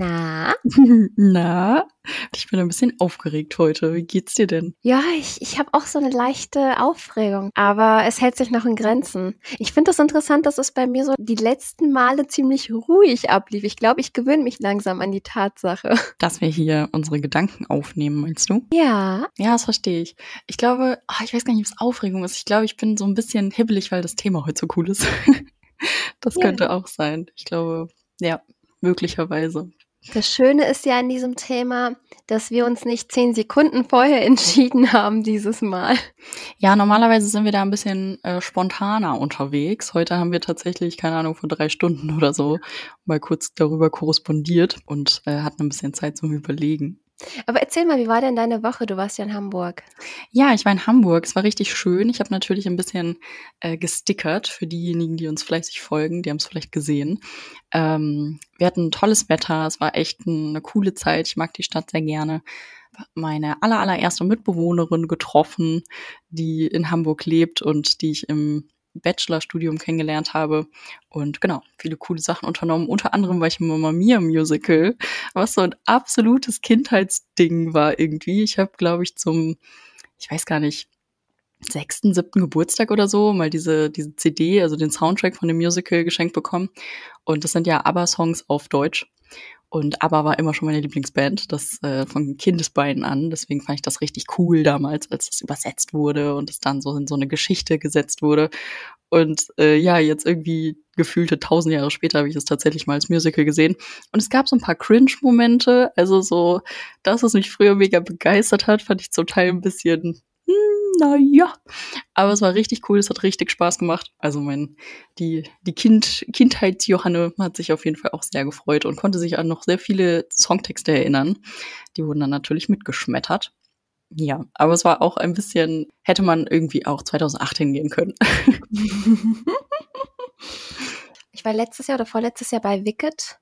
Na? Na? Ich bin ein bisschen aufgeregt heute. Wie geht's dir denn? Ja, ich, ich habe auch so eine leichte Aufregung, aber es hält sich noch in Grenzen. Ich finde das interessant, dass es bei mir so die letzten Male ziemlich ruhig ablief. Ich glaube, ich gewöhne mich langsam an die Tatsache. Dass wir hier unsere Gedanken aufnehmen, meinst du? Ja. Ja, das verstehe ich. Ich glaube, oh, ich weiß gar nicht, was Aufregung ist. Ich glaube, ich bin so ein bisschen hibbelig, weil das Thema heute so cool ist. das ja. könnte auch sein. Ich glaube, ja, möglicherweise. Das Schöne ist ja an diesem Thema, dass wir uns nicht zehn Sekunden vorher entschieden haben dieses Mal. Ja, normalerweise sind wir da ein bisschen äh, spontaner unterwegs. Heute haben wir tatsächlich, keine Ahnung, von drei Stunden oder so mal kurz darüber korrespondiert und äh, hatten ein bisschen Zeit zum Überlegen. Aber erzähl mal, wie war denn deine Woche? Du warst ja in Hamburg. Ja, ich war in Hamburg. Es war richtig schön. Ich habe natürlich ein bisschen äh, gestickert für diejenigen, die uns fleißig folgen. Die haben es vielleicht gesehen. Ähm, wir hatten tolles Wetter. Es war echt eine coole Zeit. Ich mag die Stadt sehr gerne. Meine aller, Mitbewohnerin getroffen, die in Hamburg lebt und die ich im Bachelorstudium kennengelernt habe und genau, viele coole Sachen unternommen. Unter anderem war ich im Mamma Mia Musical, was so ein absolutes Kindheitsding war irgendwie. Ich habe, glaube ich, zum, ich weiß gar nicht, sechsten, siebten Geburtstag oder so mal diese, diese CD, also den Soundtrack von dem Musical geschenkt bekommen. Und das sind ja ABBA-Songs auf Deutsch. Und ABBA war immer schon meine Lieblingsband, das äh, von Kindesbeinen an. Deswegen fand ich das richtig cool damals, als das übersetzt wurde und es dann so in so eine Geschichte gesetzt wurde. Und äh, ja, jetzt irgendwie gefühlte tausend Jahre später habe ich es tatsächlich mal als Musical gesehen. Und es gab so ein paar Cringe-Momente. Also so, das, was mich früher mega begeistert hat, fand ich zum Teil ein bisschen naja. Aber es war richtig cool, es hat richtig Spaß gemacht. Also mein, die, die kind, Kindheits-Johanne hat sich auf jeden Fall auch sehr gefreut und konnte sich an noch sehr viele Songtexte erinnern. Die wurden dann natürlich mitgeschmettert. Ja, aber es war auch ein bisschen, hätte man irgendwie auch 2008 hingehen können. ich war letztes Jahr oder vorletztes Jahr bei Wicked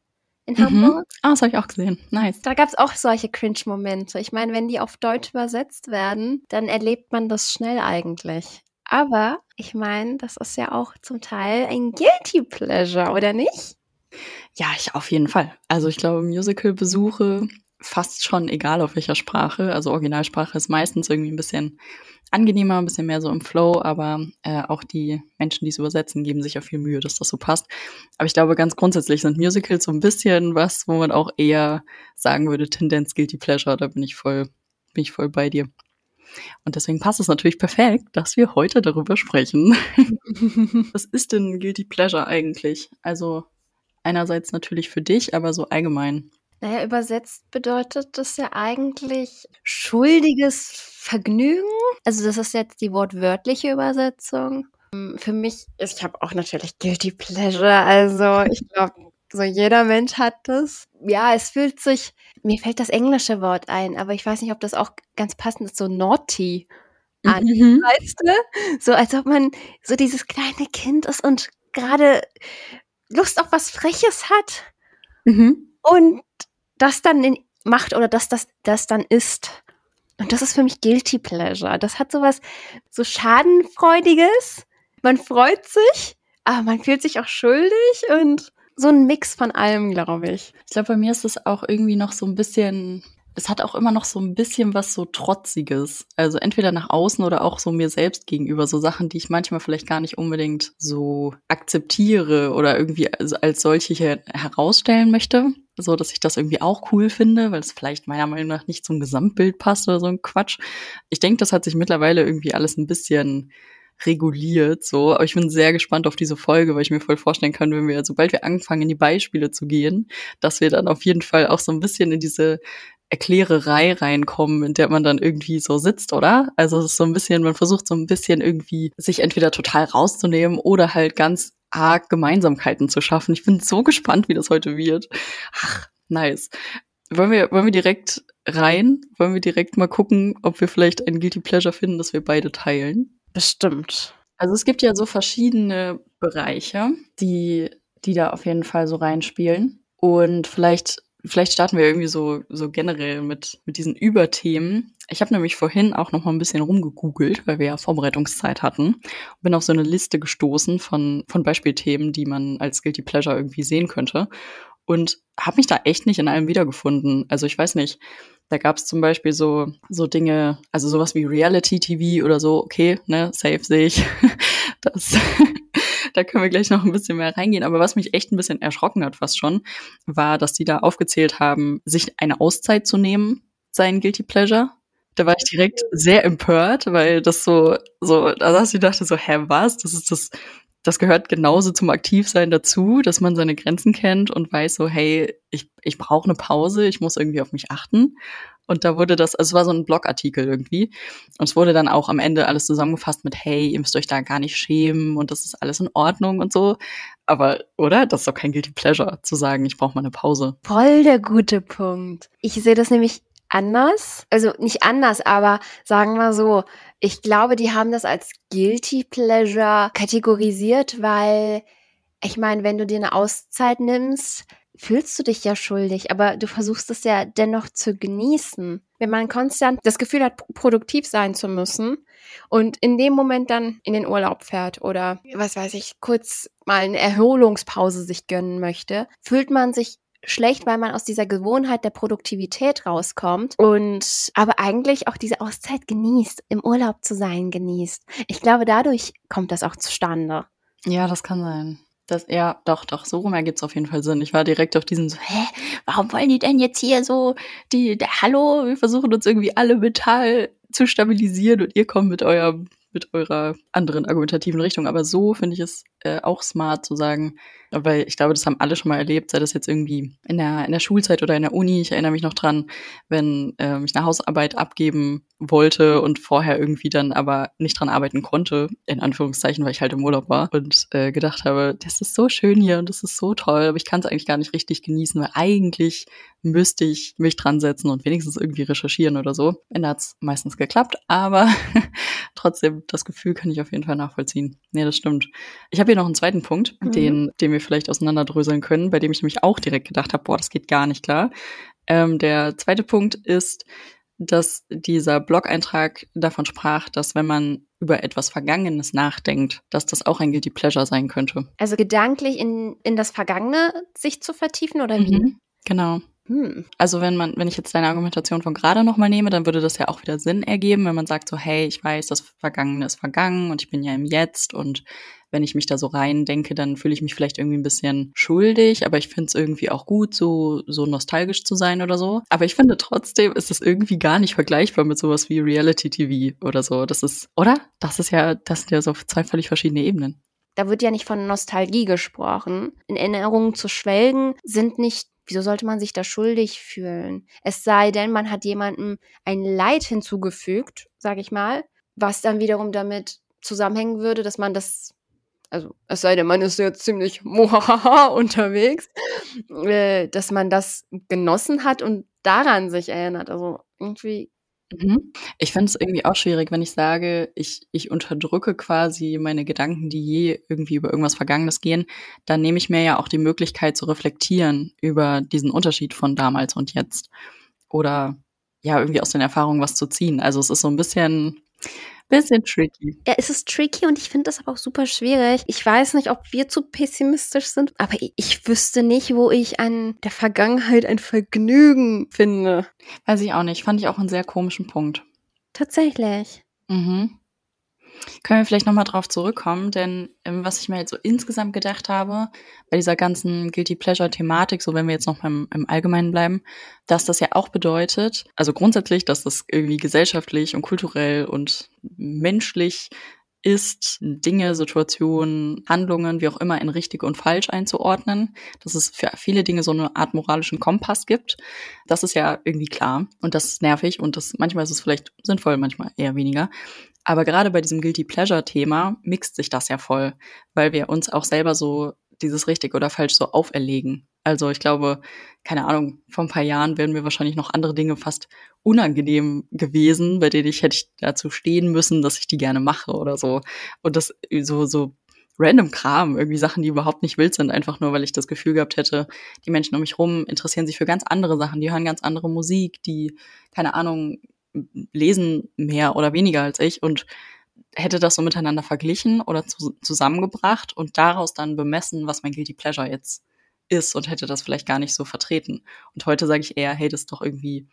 in mhm. Hamburg. Ah, das habe ich auch gesehen. Nice. Da gab es auch solche Cringe-Momente. Ich meine, wenn die auf Deutsch übersetzt werden, dann erlebt man das schnell eigentlich. Aber ich meine, das ist ja auch zum Teil ein Guilty Pleasure, oder nicht? Ja, ich auf jeden Fall. Also ich glaube, Musical-Besuche fast schon egal auf welcher Sprache. Also Originalsprache ist meistens irgendwie ein bisschen angenehmer, ein bisschen mehr so im Flow, aber äh, auch die Menschen, die es übersetzen, geben sich ja viel Mühe, dass das so passt. Aber ich glaube, ganz grundsätzlich sind Musicals so ein bisschen was, wo man auch eher sagen würde, Tendenz Guilty Pleasure, da bin ich voll, bin ich voll bei dir. Und deswegen passt es natürlich perfekt, dass wir heute darüber sprechen. was ist denn Guilty Pleasure eigentlich? Also einerseits natürlich für dich, aber so allgemein. Naja, übersetzt bedeutet das ja eigentlich schuldiges Vergnügen. Also das ist jetzt die wortwörtliche Übersetzung. Ähm, für mich, ich habe auch natürlich Guilty Pleasure. Also ich glaube, so jeder Mensch hat das. Ja, es fühlt sich, mir fällt das englische Wort ein, aber ich weiß nicht, ob das auch ganz passend ist, so naughty an, mhm. weißt du? So als ob man so dieses kleine Kind ist und gerade Lust auf was Freches hat. Mhm. Und das dann in, macht oder dass das, das dann ist. Und das ist für mich Guilty Pleasure. Das hat sowas so Schadenfreudiges. Man freut sich, aber man fühlt sich auch schuldig und so ein Mix von allem, glaube ich. Ich glaube, bei mir ist es auch irgendwie noch so ein bisschen es hat auch immer noch so ein bisschen was so Trotziges. Also entweder nach außen oder auch so mir selbst gegenüber. So Sachen, die ich manchmal vielleicht gar nicht unbedingt so akzeptiere oder irgendwie als, als solche herausstellen möchte. So, dass ich das irgendwie auch cool finde, weil es vielleicht meiner Meinung nach nicht zum Gesamtbild passt oder so ein Quatsch. Ich denke, das hat sich mittlerweile irgendwie alles ein bisschen reguliert, so. Aber ich bin sehr gespannt auf diese Folge, weil ich mir voll vorstellen kann, wenn wir, sobald wir anfangen, in die Beispiele zu gehen, dass wir dann auf jeden Fall auch so ein bisschen in diese Erklärerei reinkommen, in der man dann irgendwie so sitzt, oder? Also es ist so ein bisschen, man versucht so ein bisschen irgendwie sich entweder total rauszunehmen oder halt ganz arg Gemeinsamkeiten zu schaffen. Ich bin so gespannt, wie das heute wird. Ach, nice. wollen wir, wollen wir direkt rein? Wollen wir direkt mal gucken, ob wir vielleicht ein Guilty Pleasure finden, das wir beide teilen? Bestimmt. Also es gibt ja so verschiedene Bereiche, die, die da auf jeden Fall so reinspielen. Und vielleicht, vielleicht starten wir irgendwie so, so generell mit, mit diesen Überthemen. Ich habe nämlich vorhin auch noch mal ein bisschen rumgegoogelt, weil wir ja Vorbereitungszeit hatten. Und bin auf so eine Liste gestoßen von, von Beispielthemen, die man als Guilty Pleasure irgendwie sehen könnte. Und habe mich da echt nicht in allem wiedergefunden. Also ich weiß nicht, da gab es zum Beispiel so, so Dinge, also sowas wie Reality-TV oder so, okay, ne, safe sehe ich. Das, da können wir gleich noch ein bisschen mehr reingehen. Aber was mich echt ein bisschen erschrocken hat fast schon, war, dass die da aufgezählt haben, sich eine Auszeit zu nehmen, sein Guilty Pleasure. Da war ich direkt sehr empört, weil das so, so, da saß ich dachte so, hä, was? Das ist das, das gehört genauso zum Aktivsein dazu, dass man seine Grenzen kennt und weiß so, hey, ich, ich brauche eine Pause, ich muss irgendwie auf mich achten. Und da wurde das, also es war so ein Blogartikel irgendwie. Und es wurde dann auch am Ende alles zusammengefasst mit, hey, ihr müsst euch da gar nicht schämen und das ist alles in Ordnung und so. Aber, oder? Das ist doch kein Guilty Pleasure, zu sagen, ich brauche mal eine Pause. Voll der gute Punkt. Ich sehe das nämlich anders. Also nicht anders, aber sagen wir so, ich glaube, die haben das als Guilty Pleasure kategorisiert, weil ich meine, wenn du dir eine Auszeit nimmst, fühlst du dich ja schuldig, aber du versuchst es ja dennoch zu genießen. Wenn man konstant das Gefühl hat, produktiv sein zu müssen und in dem Moment dann in den Urlaub fährt oder was weiß ich, kurz mal eine Erholungspause sich gönnen möchte, fühlt man sich schlecht, weil man aus dieser Gewohnheit der Produktivität rauskommt und aber eigentlich auch diese Auszeit genießt, im Urlaub zu sein genießt. Ich glaube, dadurch kommt das auch zustande. Ja, das kann sein. Das, ja, doch, doch, so rum ergibt es auf jeden Fall Sinn. Ich war direkt auf diesen so, hä, warum wollen die denn jetzt hier so, die, der, hallo, wir versuchen uns irgendwie alle mental zu stabilisieren und ihr kommt mit eurem mit eurer anderen argumentativen Richtung. Aber so finde ich es äh, auch smart zu sagen, weil ich glaube, das haben alle schon mal erlebt, sei das jetzt irgendwie in der, in der Schulzeit oder in der Uni. Ich erinnere mich noch dran, wenn ähm, ich eine Hausarbeit abgeben wollte und vorher irgendwie dann aber nicht dran arbeiten konnte, in Anführungszeichen, weil ich halt im Urlaub war und äh, gedacht habe, das ist so schön hier und das ist so toll, aber ich kann es eigentlich gar nicht richtig genießen, weil eigentlich müsste ich mich dran setzen und wenigstens irgendwie recherchieren oder so. Ende hat es meistens geklappt, aber trotzdem, das Gefühl kann ich auf jeden Fall nachvollziehen. Nee, das stimmt. Ich habe hier noch einen zweiten Punkt, mhm. den, den wir vielleicht auseinanderdröseln können, bei dem ich nämlich auch direkt gedacht habe, boah, das geht gar nicht klar. Ähm, der zweite Punkt ist, dass dieser Blog-Eintrag davon sprach, dass wenn man über etwas Vergangenes nachdenkt, dass das auch ein Guilty Pleasure sein könnte. Also gedanklich in, in das Vergangene sich zu vertiefen oder wie? Mhm, genau. Hm. Also wenn man, wenn ich jetzt deine Argumentation von gerade nochmal nehme, dann würde das ja auch wieder Sinn ergeben, wenn man sagt so, hey, ich weiß, das Vergangene ist vergangen und ich bin ja im Jetzt und wenn ich mich da so rein denke, dann fühle ich mich vielleicht irgendwie ein bisschen schuldig, aber ich finde es irgendwie auch gut, so, so nostalgisch zu sein oder so. Aber ich finde trotzdem ist es irgendwie gar nicht vergleichbar mit sowas wie Reality TV oder so. Das ist, oder? Das ist ja, das sind ja so zwei völlig verschiedene Ebenen. Da wird ja nicht von Nostalgie gesprochen. In Erinnerungen zu schwelgen sind nicht Wieso sollte man sich da schuldig fühlen? Es sei denn, man hat jemandem ein Leid hinzugefügt, sage ich mal, was dann wiederum damit zusammenhängen würde, dass man das, also es sei denn, man ist jetzt ziemlich mohaha unterwegs, äh, dass man das genossen hat und daran sich erinnert. Also irgendwie Mhm. Ich finde es irgendwie auch schwierig, wenn ich sage, ich, ich unterdrücke quasi meine Gedanken, die je irgendwie über irgendwas Vergangenes gehen, dann nehme ich mir ja auch die Möglichkeit zu reflektieren über diesen Unterschied von damals und jetzt. Oder ja, irgendwie aus den Erfahrungen was zu ziehen. Also es ist so ein bisschen, bisschen tricky. Ja, es ist tricky und ich finde das aber auch super schwierig. Ich weiß nicht, ob wir zu pessimistisch sind, aber ich wüsste nicht, wo ich an der Vergangenheit ein Vergnügen finde. Weiß ich auch nicht. Fand ich auch einen sehr komischen Punkt. Tatsächlich. Mhm. Können wir vielleicht nochmal drauf zurückkommen, denn ähm, was ich mir jetzt so insgesamt gedacht habe, bei dieser ganzen Guilty Pleasure-Thematik, so wenn wir jetzt noch im, im Allgemeinen bleiben, dass das ja auch bedeutet, also grundsätzlich, dass das irgendwie gesellschaftlich und kulturell und menschlich ist, Dinge, Situationen, Handlungen, wie auch immer, in richtig und falsch einzuordnen, dass es für viele Dinge so eine Art moralischen Kompass gibt. Das ist ja irgendwie klar und das ist nervig und das manchmal ist es vielleicht sinnvoll, manchmal eher weniger. Aber gerade bei diesem Guilty Pleasure-Thema mixt sich das ja voll, weil wir uns auch selber so dieses richtig oder falsch so auferlegen. Also ich glaube, keine Ahnung, vor ein paar Jahren wären mir wahrscheinlich noch andere Dinge fast unangenehm gewesen, bei denen ich hätte ich dazu stehen müssen, dass ich die gerne mache oder so. Und das so, so random Kram, irgendwie Sachen, die überhaupt nicht wild sind, einfach nur, weil ich das Gefühl gehabt hätte, die Menschen um mich rum interessieren sich für ganz andere Sachen, die hören ganz andere Musik, die, keine Ahnung, lesen mehr oder weniger als ich und hätte das so miteinander verglichen oder zu, zusammengebracht und daraus dann bemessen, was mein Guilty Pleasure jetzt ist und hätte das vielleicht gar nicht so vertreten. Und heute sage ich eher, hey, das ist doch irgendwie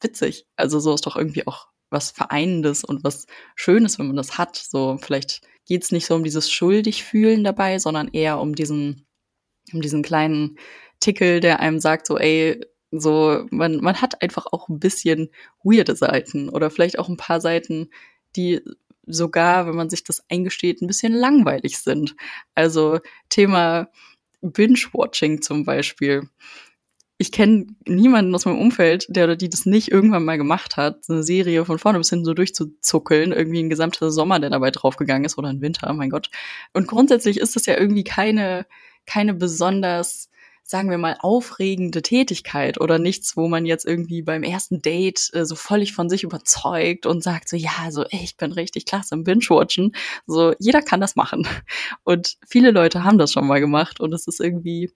witzig. Also so ist doch irgendwie auch was Vereinendes und was Schönes, wenn man das hat. So vielleicht geht es nicht so um dieses schuldig fühlen dabei, sondern eher um diesen, um diesen kleinen Tickel, der einem sagt, so, ey, so, man, man hat einfach auch ein bisschen weirde Seiten oder vielleicht auch ein paar Seiten, die sogar, wenn man sich das eingesteht, ein bisschen langweilig sind. Also Thema Binge-Watching zum Beispiel. Ich kenne niemanden aus meinem Umfeld, der oder die das nicht irgendwann mal gemacht hat, eine Serie von vorne bis hin so durchzuzuckeln, irgendwie ein gesamter Sommer, der dabei draufgegangen ist, oder ein Winter, mein Gott. Und grundsätzlich ist das ja irgendwie keine, keine besonders sagen wir mal, aufregende Tätigkeit oder nichts, wo man jetzt irgendwie beim ersten Date äh, so völlig von sich überzeugt und sagt so, ja, so, ey, ich bin richtig klasse im Binge-Watchen. So, jeder kann das machen. Und viele Leute haben das schon mal gemacht und es ist irgendwie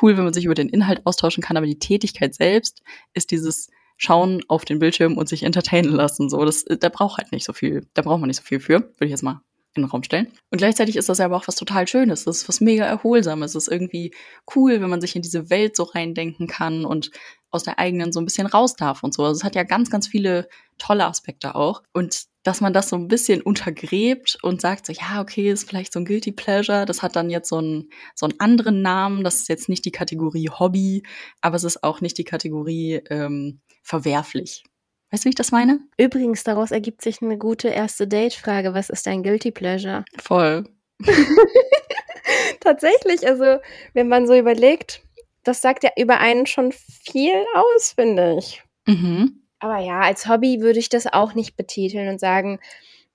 cool, wenn man sich über den Inhalt austauschen kann, aber die Tätigkeit selbst ist dieses Schauen auf den Bildschirm und sich entertainen lassen. So, das, da braucht halt nicht so viel, da braucht man nicht so viel für, würde ich jetzt mal in den Raum stellen. Und gleichzeitig ist das aber auch was total Schönes. Das ist was mega Erholsames. Es ist irgendwie cool, wenn man sich in diese Welt so reindenken kann und aus der eigenen so ein bisschen raus darf und so. Also es hat ja ganz, ganz viele tolle Aspekte auch. Und dass man das so ein bisschen untergräbt und sagt so, ja, okay, ist vielleicht so ein Guilty Pleasure. Das hat dann jetzt so einen, so einen anderen Namen. Das ist jetzt nicht die Kategorie Hobby, aber es ist auch nicht die Kategorie ähm, verwerflich. Weißt du, wie ich das meine? Übrigens, daraus ergibt sich eine gute erste Date-Frage. Was ist dein Guilty Pleasure? Voll. Tatsächlich, also wenn man so überlegt, das sagt ja über einen schon viel aus, finde ich. Mhm. Aber ja, als Hobby würde ich das auch nicht betiteln und sagen,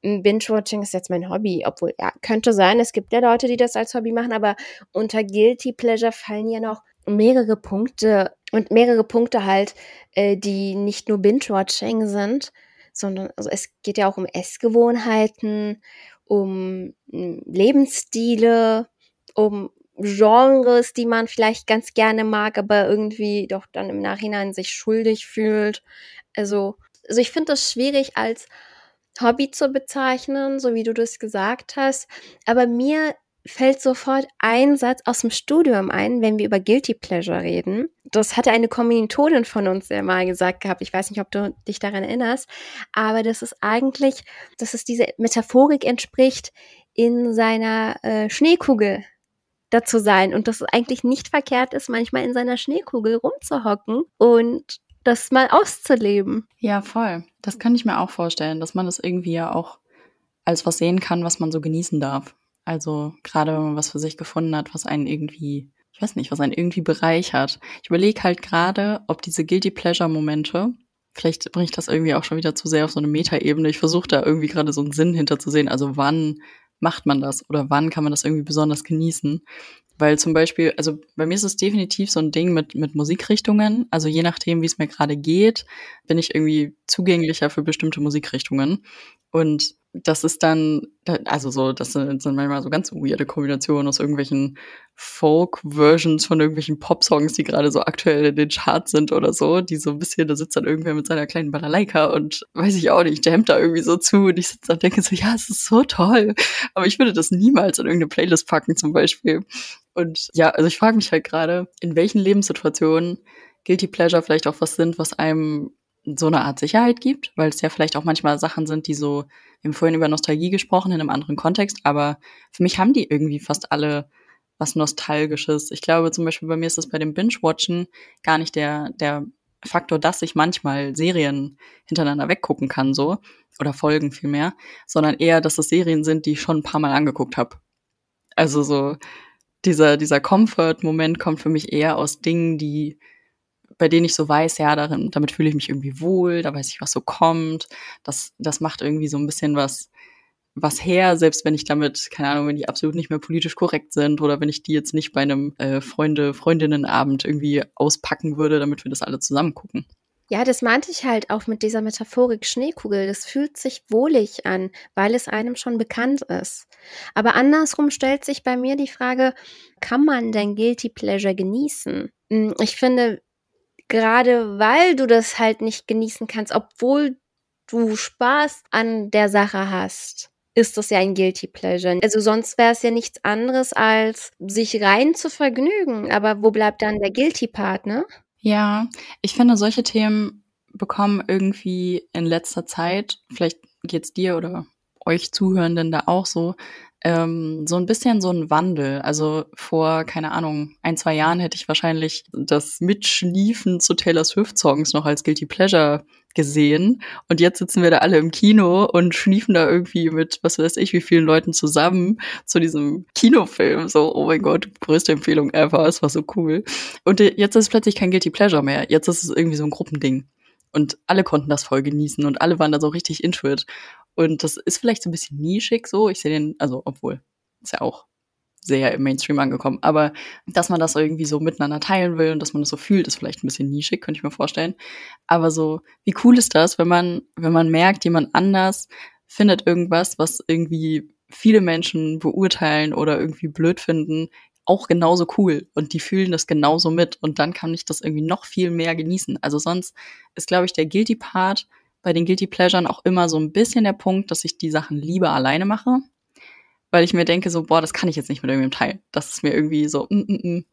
Binge-Watching ist jetzt mein Hobby. Obwohl, ja, könnte sein, es gibt ja Leute, die das als Hobby machen, aber unter Guilty Pleasure fallen ja noch mehrere Punkte und mehrere Punkte halt, äh, die nicht nur Binge-Watching sind, sondern also es geht ja auch um Essgewohnheiten, um hm, Lebensstile, um Genres, die man vielleicht ganz gerne mag, aber irgendwie doch dann im Nachhinein sich schuldig fühlt. Also, also ich finde das schwierig als Hobby zu bezeichnen, so wie du das gesagt hast. Aber mir fällt sofort ein Satz aus dem Studium ein, wenn wir über Guilty Pleasure reden. Das hatte eine Kommilitonin von uns ja mal gesagt gehabt. Ich weiß nicht, ob du dich daran erinnerst, aber das ist eigentlich, dass es diese Metaphorik entspricht, in seiner äh, Schneekugel dazu sein und dass es eigentlich nicht verkehrt ist, manchmal in seiner Schneekugel rumzuhocken und das mal auszuleben. Ja, voll. Das kann ich mir auch vorstellen, dass man das irgendwie ja auch als was sehen kann, was man so genießen darf. Also gerade wenn man was für sich gefunden hat, was einen irgendwie, ich weiß nicht, was einen irgendwie bereichert. Ich überlege halt gerade, ob diese Guilty Pleasure Momente, vielleicht bringe ich das irgendwie auch schon wieder zu sehr auf so eine Metaebene. Ich versuche da irgendwie gerade so einen Sinn hinterzusehen. Also wann macht man das oder wann kann man das irgendwie besonders genießen? Weil zum Beispiel, also bei mir ist es definitiv so ein Ding mit, mit Musikrichtungen. Also je nachdem, wie es mir gerade geht, bin ich irgendwie zugänglicher für bestimmte Musikrichtungen. Und das ist dann, also so, das sind, sind manchmal so ganz weirde Kombinationen aus irgendwelchen Folk-Versions von irgendwelchen Pop-Songs, die gerade so aktuell in den Charts sind oder so, die so ein bisschen, da sitzt dann irgendwer mit seiner kleinen Balalaika und weiß ich auch nicht, jammt da irgendwie so zu und ich sitze und denke so, ja, es ist so toll, aber ich würde das niemals in irgendeine Playlist packen zum Beispiel. Und ja, also ich frage mich halt gerade, in welchen Lebenssituationen Guilty Pleasure vielleicht auch was sind, was einem so eine Art Sicherheit gibt, weil es ja vielleicht auch manchmal Sachen sind, die so, wir haben vorhin über Nostalgie gesprochen in einem anderen Kontext, aber für mich haben die irgendwie fast alle was Nostalgisches. Ich glaube zum Beispiel bei mir ist es bei dem Binge-Watchen gar nicht der, der Faktor, dass ich manchmal Serien hintereinander weggucken kann, so, oder Folgen vielmehr, sondern eher, dass es Serien sind, die ich schon ein paar Mal angeguckt habe. Also so, dieser, dieser Comfort-Moment kommt für mich eher aus Dingen, die bei denen ich so weiß, ja, darin, damit fühle ich mich irgendwie wohl, da weiß ich, was so kommt. Das, das macht irgendwie so ein bisschen was, was her, selbst wenn ich damit, keine Ahnung, wenn die absolut nicht mehr politisch korrekt sind oder wenn ich die jetzt nicht bei einem äh, Freunde, Freundinnenabend irgendwie auspacken würde, damit wir das alle zusammen gucken. Ja, das meinte ich halt auch mit dieser Metaphorik Schneekugel. Das fühlt sich wohlig an, weil es einem schon bekannt ist. Aber andersrum stellt sich bei mir die Frage, kann man denn Guilty Pleasure genießen? Hm, ich finde, gerade weil du das halt nicht genießen kannst, obwohl du Spaß an der Sache hast, ist das ja ein Guilty Pleasure. Also sonst wäre es ja nichts anderes als sich rein zu vergnügen. Aber wo bleibt dann der Guilty Part, ne? Ja, ich finde, solche Themen bekommen irgendwie in letzter Zeit, vielleicht geht's dir oder euch Zuhörenden da auch so, ähm, so ein bisschen so ein Wandel. Also vor, keine Ahnung, ein, zwei Jahren hätte ich wahrscheinlich das Mitschniefen zu Taylor Swift Songs noch als Guilty Pleasure gesehen. Und jetzt sitzen wir da alle im Kino und schniefen da irgendwie mit, was weiß ich, wie vielen Leuten zusammen zu diesem Kinofilm. So, oh mein Gott, größte Empfehlung ever, es war so cool. Und jetzt ist es plötzlich kein Guilty Pleasure mehr. Jetzt ist es irgendwie so ein Gruppending. Und alle konnten das voll genießen und alle waren da so richtig into it. Und das ist vielleicht so ein bisschen nischig so. Ich sehe den, also obwohl, ist ja auch sehr im Mainstream angekommen. Aber dass man das irgendwie so miteinander teilen will und dass man das so fühlt, ist vielleicht ein bisschen nischig, könnte ich mir vorstellen. Aber so, wie cool ist das, wenn man, wenn man merkt, jemand anders findet irgendwas, was irgendwie viele Menschen beurteilen oder irgendwie blöd finden, auch genauso cool und die fühlen das genauso mit und dann kann ich das irgendwie noch viel mehr genießen. Also sonst ist, glaube ich, der Guilty Part bei den Guilty Pleasuren auch immer so ein bisschen der Punkt, dass ich die Sachen lieber alleine mache weil ich mir denke so, boah, das kann ich jetzt nicht mit irgendwem teilen. Das ist mir irgendwie so, mm, mm, mm,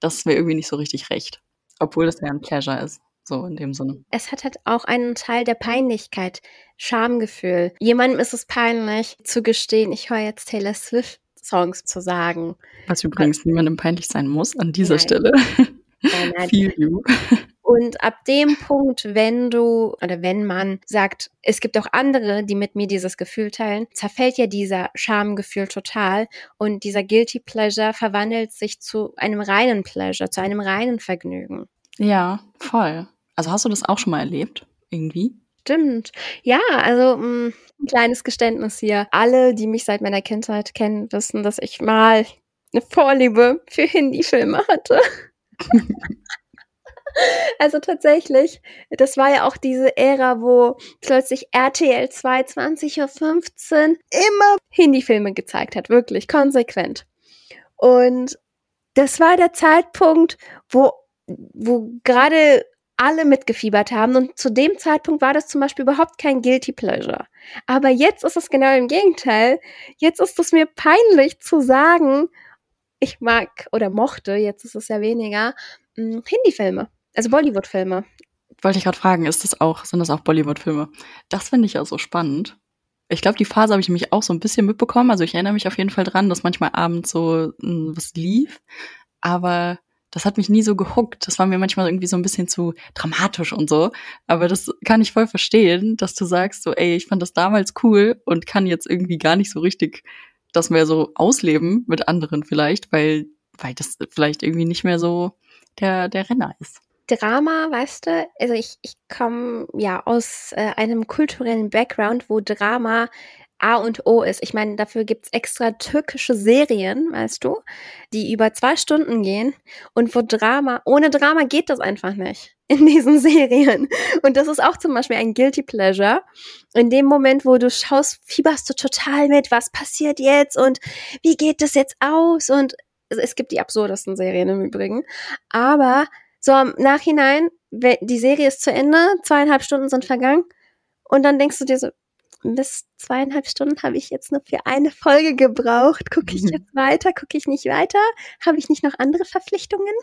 das ist mir irgendwie nicht so richtig recht. Obwohl das ja ein Pleasure ist, so in dem Sinne. Es hat halt auch einen Teil der Peinlichkeit, Schamgefühl. Jemandem ist es peinlich zu gestehen, ich höre jetzt Taylor Swift Songs zu sagen. Was übrigens Was? niemandem peinlich sein muss an dieser nein. Stelle. Nein, nein. Feel you. Und ab dem Punkt, wenn du oder wenn man sagt, es gibt auch andere, die mit mir dieses Gefühl teilen, zerfällt ja dieser Schamgefühl total und dieser Guilty Pleasure verwandelt sich zu einem reinen Pleasure, zu einem reinen Vergnügen. Ja, voll. Also hast du das auch schon mal erlebt? Irgendwie? Stimmt. Ja, also mh, mm, ein kleines Geständnis hier. Alle, die mich seit meiner Kindheit kennen, wissen, dass ich mal eine Vorliebe für Hindi-Filme hatte. Also tatsächlich, das war ja auch diese Ära, wo plötzlich RTL 2 20.15 Uhr immer Hindi-Filme gezeigt hat, wirklich konsequent. Und das war der Zeitpunkt, wo, wo gerade alle mitgefiebert haben. Und zu dem Zeitpunkt war das zum Beispiel überhaupt kein Guilty Pleasure. Aber jetzt ist es genau im Gegenteil. Jetzt ist es mir peinlich zu sagen, ich mag oder mochte, jetzt ist es ja weniger, hm, Hindi-Filme. Also Bollywood-Filme. Wollte ich gerade fragen, ist das auch, sind das auch Bollywood-Filme? Das finde ich auch so spannend. Ich glaube, die Phase habe ich nämlich auch so ein bisschen mitbekommen. Also ich erinnere mich auf jeden Fall dran, dass manchmal abends so mh, hm, was lief. Aber das hat mich nie so gehuckt. Das war mir manchmal irgendwie so ein bisschen zu dramatisch und so. Aber das kann ich voll verstehen, dass du sagst so, ey, ich fand das damals cool und kann jetzt irgendwie gar nicht so richtig das mehr so ausleben mit anderen vielleicht, weil, weil das vielleicht irgendwie nicht mehr so der, der Renner ist. Drama, weißt du, also ich, ich komme ja aus äh, einem kulturellen Background, wo Drama A und O ist. Ich meine, dafür gibt's extra türkische Serien, weißt du, die über zwei Stunden gehen und wo Drama, ohne Drama geht das einfach nicht in diesen Serien. Und das ist auch zum Beispiel ein Guilty Pleasure. In dem Moment, wo du schaust, fieberst du total mit, was passiert jetzt und wie geht das jetzt aus und es gibt die absurdesten Serien im Übrigen. Aber so im Nachhinein, die Serie ist zu Ende, zweieinhalb Stunden sind vergangen und dann denkst du dir so, bis zweieinhalb Stunden habe ich jetzt nur für eine Folge gebraucht. Gucke ich jetzt weiter? Gucke ich nicht weiter? Habe ich nicht noch andere Verpflichtungen?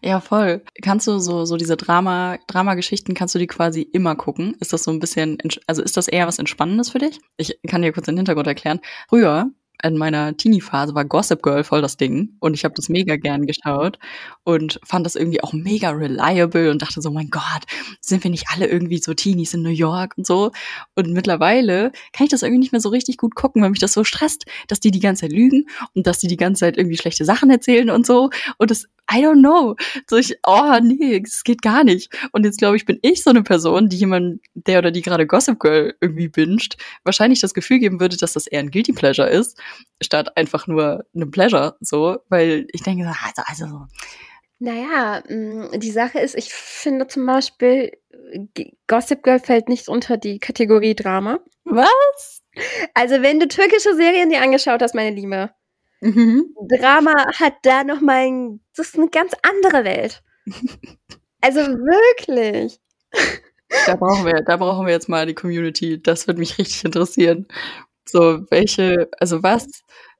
Ja, voll. Kannst du so, so diese Drama, Drama-Geschichten, kannst du die quasi immer gucken? Ist das so ein bisschen, also ist das eher was Entspannendes für dich? Ich kann dir kurz den Hintergrund erklären. Früher in meiner Teenie-Phase war Gossip Girl voll das Ding und ich habe das mega gern geschaut und fand das irgendwie auch mega reliable und dachte so, mein Gott, sind wir nicht alle irgendwie so Teenies in New York und so? Und mittlerweile kann ich das irgendwie nicht mehr so richtig gut gucken, weil mich das so stresst, dass die die ganze Zeit lügen und dass die die ganze Zeit irgendwie schlechte Sachen erzählen und so und das I don't know. So ich, oh nee, es geht gar nicht. Und jetzt glaube ich, bin ich so eine Person, die jemand, der oder die gerade Gossip Girl irgendwie binscht, wahrscheinlich das Gefühl geben würde, dass das eher ein Guilty Pleasure ist, statt einfach nur ein Pleasure, so, weil ich denke, also, also so. Naja, mm, die Sache ist, ich finde zum Beispiel, Gossip Girl fällt nicht unter die Kategorie Drama. Was? Also, wenn du türkische Serien dir angeschaut hast, meine Liebe, Mhm. Drama hat da nochmal ein, das ist eine ganz andere Welt. Also wirklich. Da brauchen wir, da brauchen wir jetzt mal die Community. Das wird mich richtig interessieren. So, welche, also was,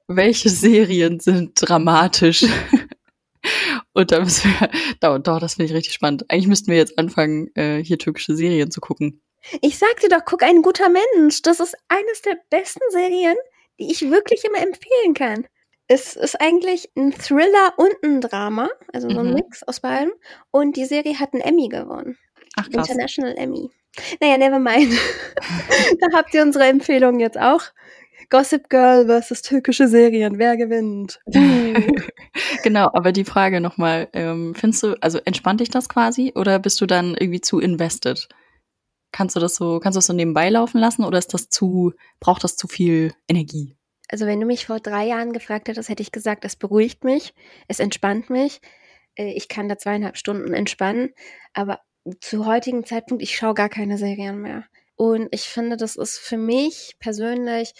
welche Serien sind dramatisch? Und da müssen wir, doch, doch das finde ich richtig spannend. Eigentlich müssten wir jetzt anfangen, äh, hier türkische Serien zu gucken. Ich sagte doch, guck, ein guter Mensch. Das ist eines der besten Serien, die ich wirklich immer empfehlen kann es ist eigentlich ein Thriller und ein Drama, also so ein mhm. Mix aus beidem. Und die Serie hat einen Emmy gewonnen. Ach, krass. International Emmy. Naja, never mind. da habt ihr unsere Empfehlung jetzt auch. Gossip Girl versus türkische Serien, wer gewinnt? genau, aber die Frage nochmal, ähm, findest du, also entspannt dich das quasi oder bist du dann irgendwie zu invested? Kannst du das so, kannst du das so nebenbei laufen lassen oder ist das zu, braucht das zu viel Energie? Also wenn du mich vor drei Jahren gefragt hättest, hätte ich gesagt, es beruhigt mich, es entspannt mich. Äh, ich kann da zweieinhalb Stunden entspannen. Aber zu heutigen Zeitpunkt, ich schaue gar keine Serien mehr. Und ich finde, das ist für mich persönlich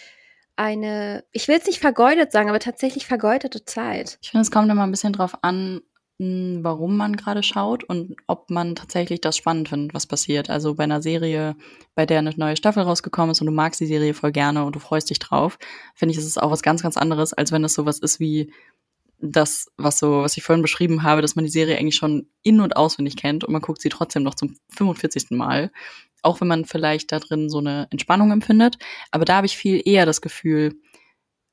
eine, ich will es nicht vergeudet sagen, aber tatsächlich vergeudete Zeit. Ich finde, es kommt immer ein bisschen drauf an, warum man gerade schaut und ob man tatsächlich das spannend findet, was passiert. Also bei einer Serie, bei der eine neue Staffel rausgekommen ist und du magst die Serie voll gerne und du freust dich drauf, finde ich, ist es auch was ganz, ganz anderes, als wenn es sowas ist wie das, was so, was ich vorhin beschrieben habe, dass man die Serie eigentlich schon in- und auswendig kennt und man guckt sie trotzdem noch zum 45. Mal. Auch wenn man vielleicht da drin so eine Entspannung empfindet. Aber da habe ich viel eher das Gefühl,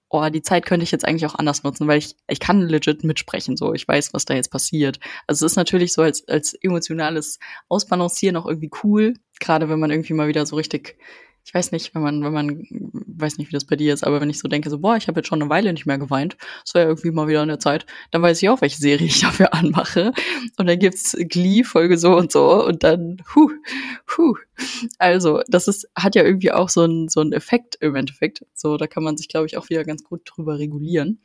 oh, die Zeit könnte ich jetzt eigentlich auch anders nutzen, weil ich, ich kann legit mitsprechen, so, ich weiß, was da jetzt passiert. Also es ist natürlich so als, als emotionales Ausbalancieren auch irgendwie cool, gerade wenn man irgendwie mal wieder so richtig ich weiß nicht, wenn man, wenn man, weiß nicht, wie das bei dir ist, aber wenn ich so denke, so, boah, ich habe jetzt schon eine Weile nicht mehr geweint, das wäre ja irgendwie mal wieder an der Zeit, dann weiß ich auch, welche Serie ich dafür anmache. Und dann gibt's Glee, Folge so und so und dann, huh, huh. Also, das ist, hat ja irgendwie auch so einen so einen Effekt im Endeffekt. So, da kann man sich, glaube ich, auch wieder ganz gut drüber regulieren.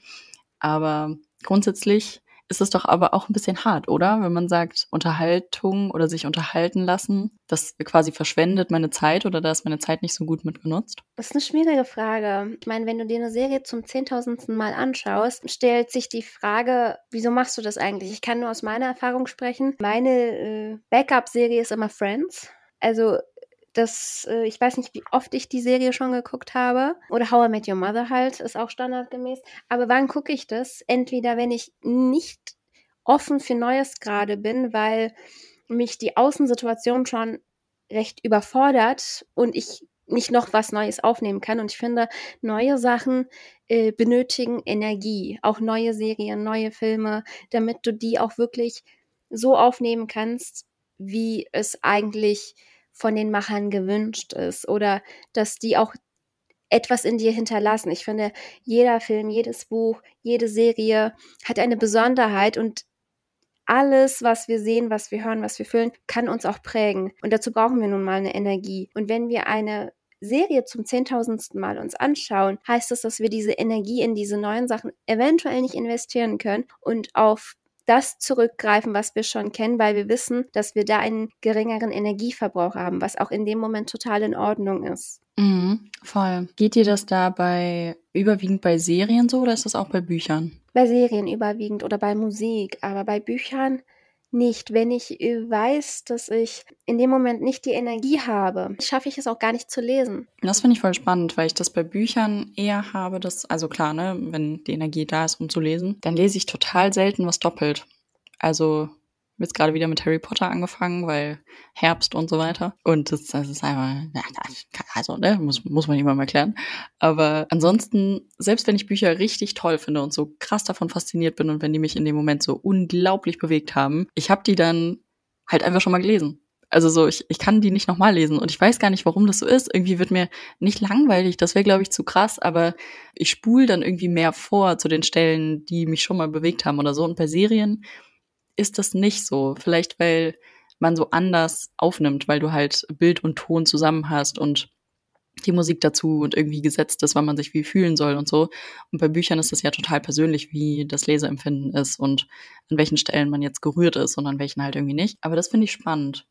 Aber grundsätzlich ist es doch aber auch ein bisschen hart, oder? Wenn man sagt, Unterhaltung oder sich unterhalten lassen, das quasi verschwendet meine Zeit oder da ist meine Zeit nicht so gut mitgenutzt? Das ist eine schwierige Frage. Ich meine, wenn du dir eine Serie zum zehntausendsten Mal anschaust, stellt sich die Frage, wieso machst du das eigentlich? Ich kann nur aus meiner Erfahrung sprechen. Meine äh, Backup-Serie ist immer Friends. Also das, äh, ich weiß nicht, wie oft ich die Serie schon geguckt habe. Oder How I Met Your Mother halt, ist auch standardgemäß. Aber wann gucke ich das? Entweder, wenn ich nicht offen für Neues gerade bin, weil mich die Außensituation schon recht überfordert und ich nicht noch was Neues aufnehmen kann. Und ich finde, neue Sachen äh, benötigen Energie, auch neue Serien, neue Filme, damit du die auch wirklich so aufnehmen kannst, wie es eigentlich von den Machern gewünscht ist oder dass die auch etwas in dir hinterlassen. Ich finde, jeder Film, jedes Buch, jede Serie hat eine Besonderheit und alles, was wir sehen, was wir hören, was wir fühlen, kann uns auch prägen. Und dazu brauchen wir nun mal eine Energie. Und wenn wir eine Serie zum zehntausendsten Mal uns anschauen, heißt das, dass wir diese Energie in diese neuen Sachen eventuell nicht investieren können und auf das zurückgreifen, was wir schon kennen, weil wir wissen, dass wir da einen geringeren Energieverbrauch haben, was auch in dem Moment total in Ordnung ist. Mhm, voll. Geht dir das dabei überwiegend bei Serien so oder ist das auch bei Büchern? Bei Serien überwiegend oder bei Musik, aber bei Büchern nicht. Wenn ich äh, weiß, dass ich in dem Moment nicht die Energie habe, schaffe ich es auch gar nicht zu lesen. Das finde ich voll spannend, weil ich das bei Büchern eher habe, dass, also klar, ne, wenn die Energie da ist, um zu lesen, dann lese ich total selten was doppelt. Also jetzt gerade wieder mit Harry Potter angefangen, weil Herbst und so weiter. Und das, das ist einfach, also, ne, muss, muss man jemandem erklären. Aber ansonsten, selbst wenn ich Bücher richtig toll finde und so krass davon fasziniert bin und wenn die mich in dem Moment so unglaublich bewegt haben, ich habe die dann halt einfach schon mal gelesen. Also so, ich, ich kann die nicht nochmal lesen und ich weiß gar nicht, warum das so ist. Irgendwie wird mir nicht langweilig, das wäre, glaube ich, zu krass, aber ich spule dann irgendwie mehr vor zu den Stellen, die mich schon mal bewegt haben oder so. Und bei Serien ist das nicht so. Vielleicht, weil man so anders aufnimmt, weil du halt Bild und Ton zusammen hast und die Musik dazu und irgendwie gesetzt ist, wann man sich wie fühlen soll und so. Und bei Büchern ist es ja total persönlich, wie das Leseempfinden ist und an welchen Stellen man jetzt gerührt ist und an welchen halt irgendwie nicht. Aber das finde ich spannend.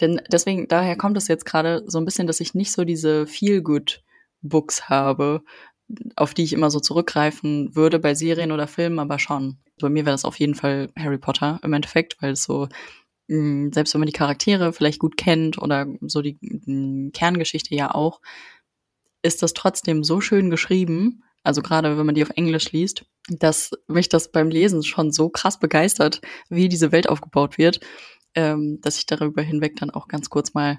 Denn deswegen, daher kommt es jetzt gerade so ein bisschen, dass ich nicht so diese Feel-Good-Books habe, auf die ich immer so zurückgreifen würde bei Serien oder Filmen, aber schon. Bei mir wäre das auf jeden Fall Harry Potter im Endeffekt, weil es so, mh, hm, selbst wenn man die Charaktere vielleicht gut kennt oder so die mh, hm, Kerngeschichte ja auch, ist das trotzdem so schön geschrieben, also gerade wenn man die auf Englisch liest, dass mich das beim Lesen schon so krass begeistert, wie diese Welt aufgebaut wird, ähm, dass ich darüber hinweg dann auch ganz kurz mal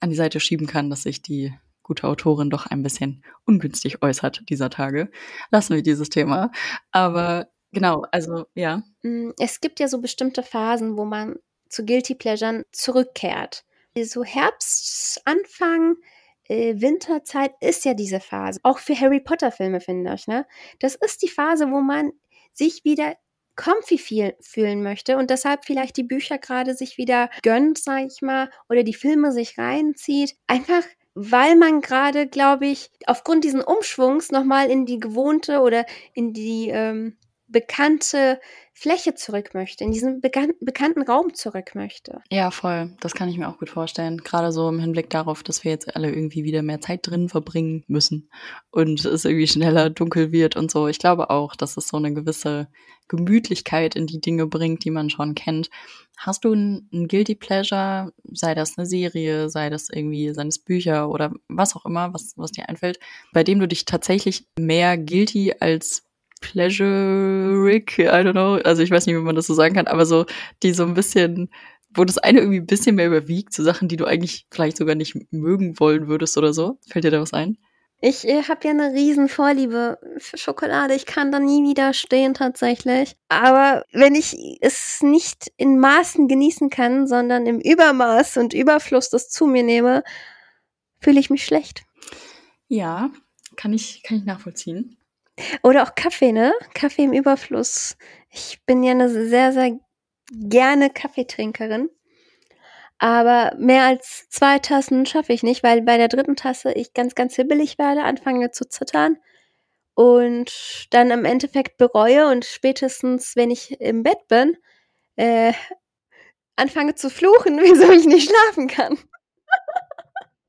an die Seite schieben kann, dass sich die gute Autorin doch ein bisschen ungünstig äußert dieser Tage. Lassen wir dieses Thema. Aber genau, also ja. Mm, es gibt ja so bestimmte Phasen, wo man zu Guilty Pleasuren zurückkehrt. So Herbstanfang, äh, Winterzeit ist ja diese Phase. Auch für Harry Potter Filme finde ich, ne? Das ist die Phase, wo man sich wieder comfy viel fühlen möchte und deshalb vielleicht die Bücher gerade sich wieder gönnt, sag ich mal, oder die Filme sich reinzieht. Einfach weil man gerade, glaube ich, aufgrund diesen Umschwungs nochmal in die gewohnte oder in die ähm, bekannte Fläche zurück möchte, in diesen bekan bekannten Raum zurück möchte. Ja, voll. Das kann ich mir auch gut vorstellen. Gerade so im Hinblick darauf, dass wir jetzt alle irgendwie wieder mehr Zeit drin verbringen müssen und es irgendwie schneller dunkel wird und so. Ich glaube auch, dass es so eine gewisse Gemütlichkeit in die Dinge bringt, die man schon kennt. Hast du ein, Guilty Pleasure, sei das eine Serie, sei das irgendwie seines Bücher oder was auch immer, was, was dir einfällt, bei dem du dich tatsächlich mehr guilty als pleasuric, I don't know, also ich weiß nicht, wie man das so sagen kann, aber so, die so ein bisschen, wo das eine irgendwie ein bisschen mehr überwiegt, zu so Sachen, die du eigentlich vielleicht sogar nicht mögen wollen würdest oder so. Fällt dir da was ein? Ich äh, habe ja eine riesen Vorliebe für Schokolade. Ich kann da nie widerstehen tatsächlich. Aber wenn ich es nicht in Maßen genießen kann, sondern im Übermaß und Überfluss das zu mir nehme, fühle ich mich schlecht. Ja, kann ich, kann ich nachvollziehen. Oder auch Kaffee, ne? Kaffee im Überfluss. Ich bin ja eine sehr, sehr gerne Kaffeetrinkerin. Aber mehr als zwei Tassen schaffe ich nicht, weil bei der dritten Tasse ich ganz, ganz hibbelig werde, anfange zu zittern und dann im Endeffekt bereue und spätestens, wenn ich im Bett bin, äh, anfange zu fluchen, wieso ich nicht schlafen kann.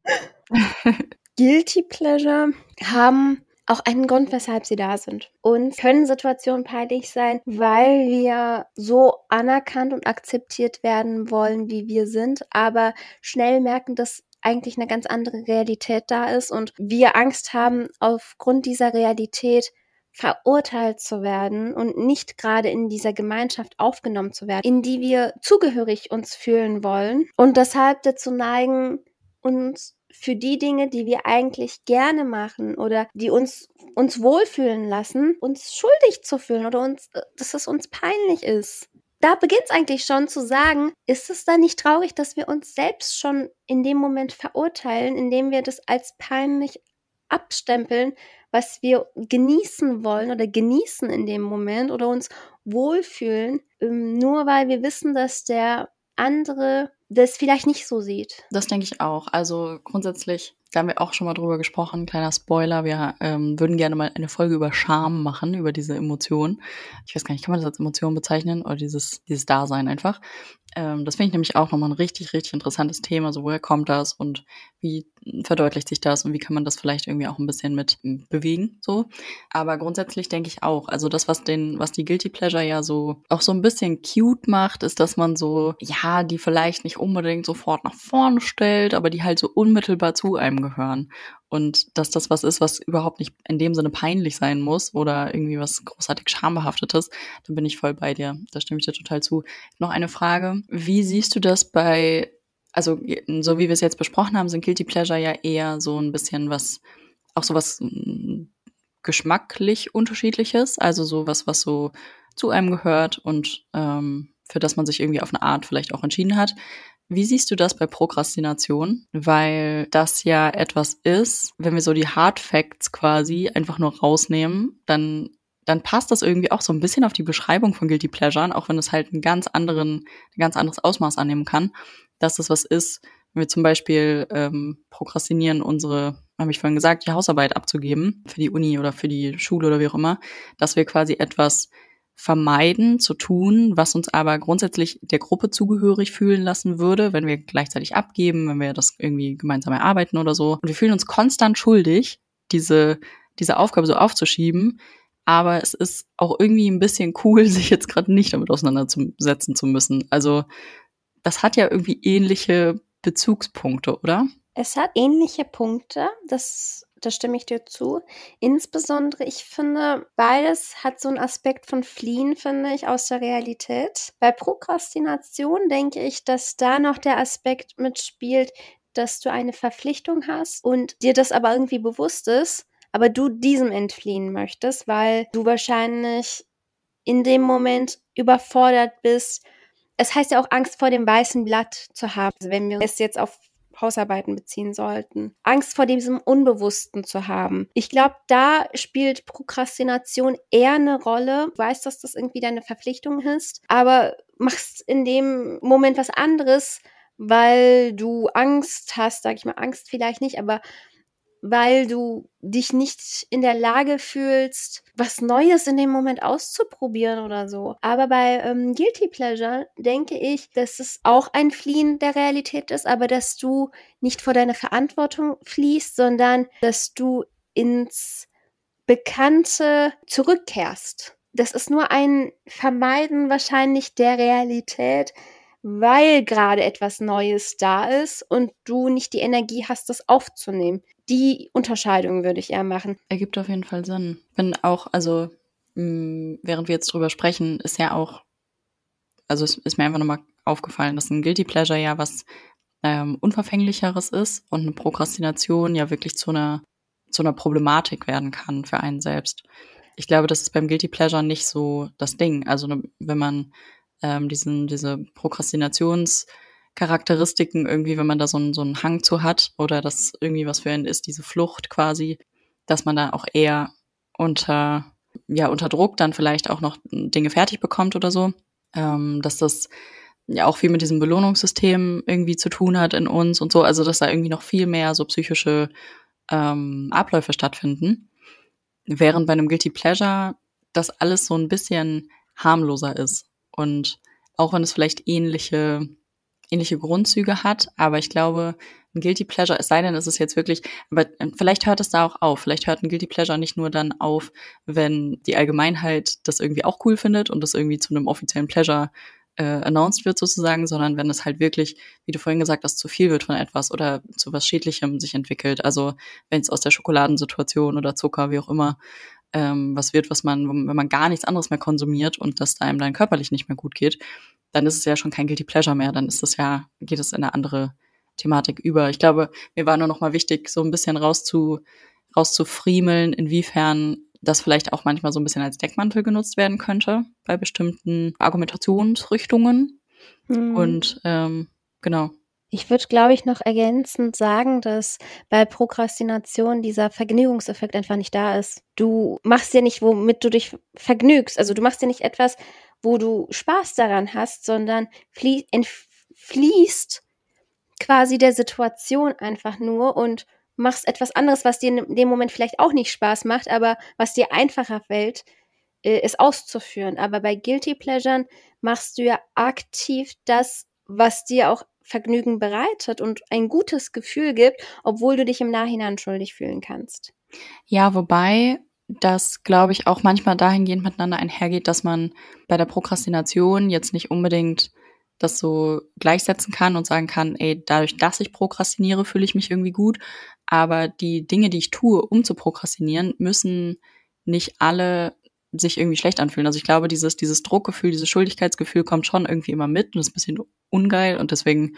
Guilty Pleasure haben auch einen Grund, weshalb sie da sind. Und können Situationen peinlich sein, weil wir so anerkannt und akzeptiert werden wollen, wie wir sind, aber schnell merken, dass eigentlich eine ganz andere Realität da ist und wir Angst haben, aufgrund dieser Realität verurteilt zu werden und nicht gerade in dieser Gemeinschaft aufgenommen zu werden, in die wir zugehörig uns fühlen wollen und deshalb dazu neigen, uns für die Dinge, die wir eigentlich gerne machen oder die uns uns wohlfühlen lassen, uns schuldig zu fühlen oder uns, äh, dass es uns peinlich ist. Da beginnt es eigentlich schon zu sagen, ist es da nicht traurig, dass wir uns selbst schon in dem Moment verurteilen, indem wir das als peinlich abstempeln, was wir genießen wollen oder genießen in dem Moment oder uns wohlfühlen, ähm, nur weil wir wissen, dass der andere das vielleicht nicht so sieht. Das denke ich auch. Also grundsätzlich, da haben wir auch schon mal drüber gesprochen, kleiner Spoiler, wir ähm, würden gerne mal eine Folge über Scham machen, über diese Emotion. Ich weiß gar nicht, kann man das als Emotion bezeichnen oder dieses, dieses Dasein einfach. Ähm, das finde ich nämlich auch nochmal ein richtig, richtig interessantes Thema. So, woher kommt das und wie verdeutlicht sich das und wie kann man das vielleicht irgendwie auch ein bisschen mit hm, bewegen, so. Aber grundsätzlich denke ich auch, also das, was den, was die Guilty Pleasure ja so auch so ein bisschen cute macht, ist, dass man so, ja, die vielleicht nicht unbedingt sofort nach vorne stellt, aber die halt so unmittelbar zu einem gehören. Und dass das was ist, was überhaupt nicht in dem Sinne peinlich sein muss oder irgendwie was großartig schambehaftetes, dann bin ich voll bei dir. Da stimme ich dir total zu. Noch eine Frage. Wie siehst du das bei, also so wie wir es jetzt besprochen haben, sind Guilty Pleasure ja eher so ein bisschen was, auch so was mm, geschmacklich unterschiedliches, also so was, was so zu einem gehört und ähm, für das man sich irgendwie auf eine Art vielleicht auch entschieden hat. Wie siehst du das bei Prokrastination? Weil das ja etwas ist, wenn wir so die Hard Facts quasi einfach nur rausnehmen, dann dann passt das irgendwie auch so ein bisschen auf die Beschreibung von Guilty Pleasure, auch wenn es halt einen ganz anderen, ein ganz anderes Ausmaß annehmen kann, dass das was ist, wenn wir zum Beispiel ähm, prokrastinieren, unsere, habe ich vorhin gesagt, die Hausarbeit abzugeben für die Uni oder für die Schule oder wie auch immer, dass wir quasi etwas vermeiden zu tun, was uns aber grundsätzlich der Gruppe zugehörig fühlen lassen würde, wenn wir gleichzeitig abgeben, wenn wir das irgendwie gemeinsam erarbeiten oder so. Und wir fühlen uns konstant schuldig, diese, diese Aufgabe so aufzuschieben. Aber es ist auch irgendwie ein bisschen cool, sich jetzt gerade nicht damit auseinandersetzen zu müssen. Also das hat ja irgendwie ähnliche Bezugspunkte, oder? Es hat ähnliche Punkte. Das da stimme ich dir zu. Insbesondere, ich finde, beides hat so einen Aspekt von Fliehen, finde ich, aus der Realität. Bei Prokrastination denke ich, dass da noch der Aspekt mitspielt, dass du eine Verpflichtung hast und dir das aber irgendwie bewusst ist, aber du diesem entfliehen möchtest, weil du wahrscheinlich in dem Moment überfordert bist. Es heißt ja auch Angst vor dem weißen Blatt zu haben. Also wenn wir es jetzt auf Hausarbeiten beziehen sollten. Angst vor diesem Unbewussten zu haben. Ich glaube, da spielt Prokrastination eher eine Rolle. Du weißt, dass das irgendwie deine Verpflichtung ist, aber machst in dem Moment was anderes, weil du Angst hast, sag ich mal, Angst vielleicht nicht, aber weil du dich nicht in der Lage fühlst, was Neues in dem Moment auszuprobieren oder so. Aber bei ähm, Guilty Pleasure denke ich, dass es auch ein Fliehen der Realität ist, aber dass du nicht vor deine Verantwortung fließt, sondern dass du ins Bekannte zurückkehrst. Das ist nur ein Vermeiden wahrscheinlich der Realität, weil gerade etwas Neues da ist und du nicht die Energie hast, das aufzunehmen. Die Unterscheidung würde ich eher machen. Ergibt auf jeden Fall Sinn. Bin auch, also mh, mm, während wir jetzt drüber sprechen, ist ja auch, also es ist mir einfach nochmal aufgefallen, dass ein Guilty Pleasure ja was ähm, Unverfänglicheres ist und eine Prokrastination ja wirklich zu einer, zu einer Problematik werden kann für einen selbst. Ich glaube, das ist beim Guilty Pleasure nicht so das Ding. Also wenn man ähm, diesen, diese Prokrastinationscharakteristiken irgendwie, wenn man da so einen, so einen Hang zu hat oder das irgendwie was für einen ist, diese Flucht quasi, dass man da auch eher unter, ja, unter Druck dann vielleicht auch noch Dinge fertig bekommt oder so. Ähm, dass das ja auch viel mit diesem Belohnungssystem irgendwie zu tun hat in uns und so, also dass da irgendwie noch viel mehr so psychische ähm, Abläufe stattfinden. Während bei einem Guilty Pleasure das alles so ein bisschen harmloser ist. Und auch wenn es vielleicht ähnliche, ähnliche Grundzüge hat, aber ich glaube, ein Guilty Pleasure, es sei denn, es ist jetzt wirklich, aber vielleicht hört es da auch auf. Vielleicht hört ein Guilty Pleasure nicht nur dann auf, wenn die Allgemeinheit das irgendwie auch cool findet und das irgendwie zu einem offiziellen Pleasure äh, announced wird sozusagen, sondern wenn es halt wirklich, wie du vorhin gesagt hast, zu viel wird von etwas oder zu was Schädlichem sich entwickelt. Also wenn es aus der Schokoladensituation oder Zucker, wie auch immer, ähm, was wird, was man, wenn man gar nichts anderes mehr konsumiert und das einem dann körperlich nicht mehr gut geht, dann ist es ja schon kein Guilty Pleasure mehr, dann ist es ja, geht es in eine andere Thematik über. Ich glaube, mir war nur noch mal wichtig, so ein bisschen rauszu, rauszufriemeln, inwiefern das vielleicht auch manchmal so ein bisschen als Deckmantel genutzt werden könnte bei bestimmten Argumentationsrichtungen. Mhm. Und ähm, genau, ich würde, glaube ich, noch ergänzend sagen, dass bei Prokrastination dieser Vergnügungseffekt einfach nicht da ist. Du machst ja nicht, womit du dich vergnügst. Also du machst ja nicht etwas, wo du Spaß daran hast, sondern flie entfließt quasi der Situation einfach nur und machst etwas anderes, was dir in dem Moment vielleicht auch nicht Spaß macht, aber was dir einfacher fällt, äh, es auszuführen. Aber bei Guilty Pleasuren machst du ja aktiv das, was dir auch Vergnügen bereitet und ein gutes Gefühl gibt, obwohl du dich im Nachhinein schuldig fühlen kannst. Ja, wobei das, glaube ich, auch manchmal dahingehend miteinander einhergeht, dass man bei der Prokrastination jetzt nicht unbedingt das so gleichsetzen kann und sagen kann, ey, dadurch, dass ich prokrastiniere, fühle ich mich irgendwie gut. Aber die Dinge, die ich tue, um zu prokrastinieren, müssen nicht alle sich irgendwie schlecht anfühlen. Also ich glaube, dieses, dieses Druckgefühl, dieses Schuldigkeitsgefühl kommt schon irgendwie immer mit und ist ein bisschen ungeil und deswegen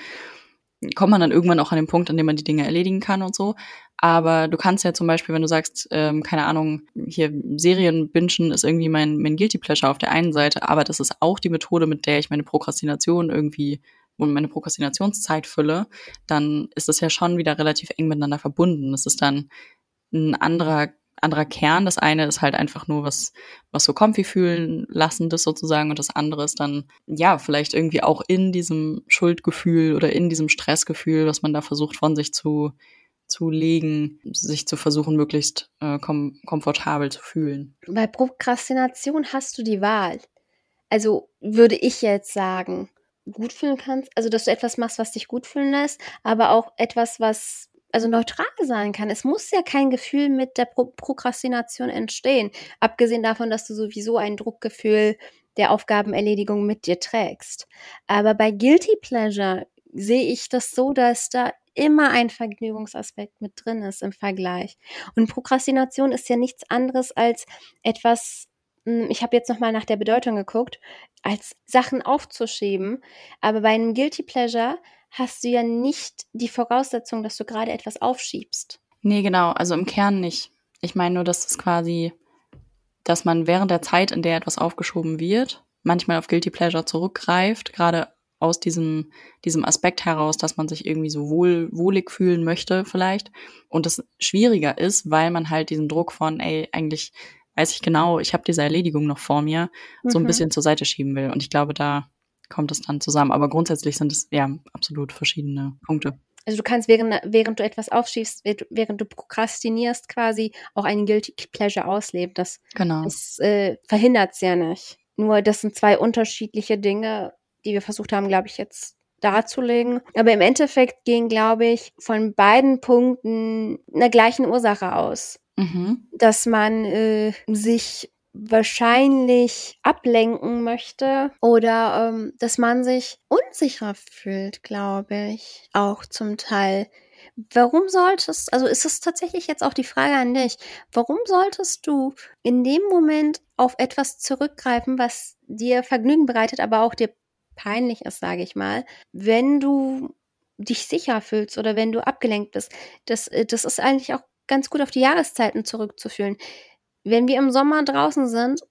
kommt man dann irgendwann auch an den Punkt, an dem man die Dinge erledigen kann und so. Aber du kannst ja zum Beispiel, wenn du sagst, ähm, keine Ahnung, hier Serien bingen ist irgendwie mein, mein Guilty Pleasure auf der einen Seite, aber das ist auch die Methode, mit der ich meine Prokrastination irgendwie und meine Prokrastinationszeit fülle, dann ist das ja schon wieder relativ eng miteinander verbunden. Das ist dann ein anderer anderer Kern. Das eine ist halt einfach nur was, was so comfy fühlen lassendes sozusagen und das andere ist dann, ja, vielleicht irgendwie auch in diesem Schuldgefühl oder in diesem Stressgefühl, was man da versucht von sich zu, zu legen, sich zu versuchen, möglichst äh, kom komfortabel zu fühlen. Bei Prokrastination hast du die Wahl. Also würde ich jetzt sagen, gut fühlen kannst, also dass du etwas machst, was dich gut fühlen lässt, aber auch etwas, was also neutral sein kann. Es muss ja kein Gefühl mit der Pro Prokrastination entstehen, abgesehen davon, dass du sowieso ein Druckgefühl der Aufgabenerledigung mit dir trägst. Aber bei Guilty Pleasure sehe ich das so, dass da immer ein Vergnügungsaspekt mit drin ist im Vergleich. Und Prokrastination ist ja nichts anderes als etwas, hm, ich habe jetzt nochmal nach der Bedeutung geguckt, als Sachen aufzuschieben. Aber bei einem Guilty Pleasure hast du ja nicht die Voraussetzung, dass du gerade etwas aufschiebst. Nee, genau, also im Kern nicht. Ich meine nur, dass es quasi, dass man während der Zeit, in der etwas aufgeschoben wird, manchmal auf Guilty Pleasure zurückgreift, gerade aus diesem, diesem Aspekt heraus, dass man sich irgendwie so wohl, wohlig fühlen möchte vielleicht. Und das schwieriger ist, weil man halt diesen Druck von, ey, eigentlich weiß ich genau, ich habe diese Erledigung noch vor mir, mhm. so ein mhm. bisschen zur Seite schieben will. Und ich glaube, da kommt es dann zusammen. Aber grundsätzlich sind es ja absolut verschiedene Punkte. Also du kannst während, während du etwas aufschiebst, während du prokrastinierst quasi auch einen Guilty Pleasure ausleben. Das, genau. das äh, verhindert es ja nicht. Nur das sind zwei unterschiedliche Dinge, die wir versucht haben, glaube ich, jetzt darzulegen. Aber im Endeffekt gehen, glaube ich, von beiden Punkten einer gleichen Ursache aus. Mhm. Dass man äh, sich wahrscheinlich ablenken möchte oder ähm, dass man sich unsicher fühlt, glaube ich, auch zum Teil. Warum solltest, also ist es tatsächlich jetzt auch die Frage an dich, warum solltest du in dem Moment auf etwas zurückgreifen, was dir Vergnügen bereitet, aber auch dir peinlich ist, sage ich mal, wenn du dich sicher fühlst oder wenn du abgelenkt bist. Das, äh, das ist eigentlich auch ganz gut auf die Jahreszeiten zurückzuführen wenn wir im Sommer draußen sind,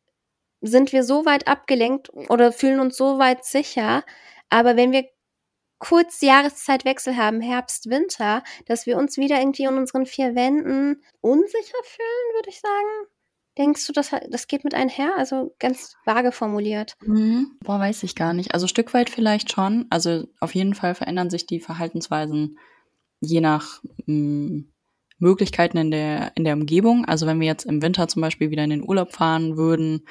sind wir so weit abgelenkt oder fühlen uns so weit sicher. Aber wenn wir kurz Jahreszeitwechsel haben, Herbst, Winter, dass wir uns wieder irgendwie in unseren vier Wänden unsicher fühlen, würde ich sagen. Denkst du, das, das geht mit einher? Also ganz vage formuliert. Mhm. Boah, weiß ich gar nicht. Also Stück weit vielleicht schon. Also auf jeden Fall verändern sich die Verhaltensweisen je nach mh, mm, Möglichkeiten in der, in der Umgebung. Also wenn wir jetzt im Winter zum Beispiel wieder in den Urlaub fahren würden,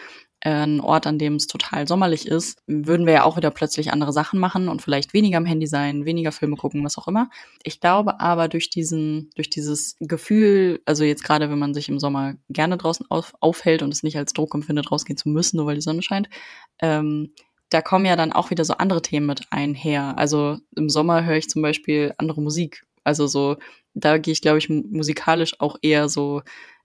äh, ein Ort, an dem es total sommerlich ist, würden wir ja auch wieder plötzlich andere Sachen machen und vielleicht weniger am Handy sein, weniger Filme gucken, was auch immer. Ich glaube aber durch diesen, durch dieses Gefühl, also jetzt gerade wenn man sich im Sommer gerne draußen auf, aufhält und es nicht als Druck empfindet, rausgehen zu müssen, nur weil die Sonne scheint, ähm, da kommen ja dann auch wieder so andere Themen mit einher. Also im Sommer höre ich zum Beispiel andere Musik. Also so da gehe ich, glaube ich, musikalisch auch eher so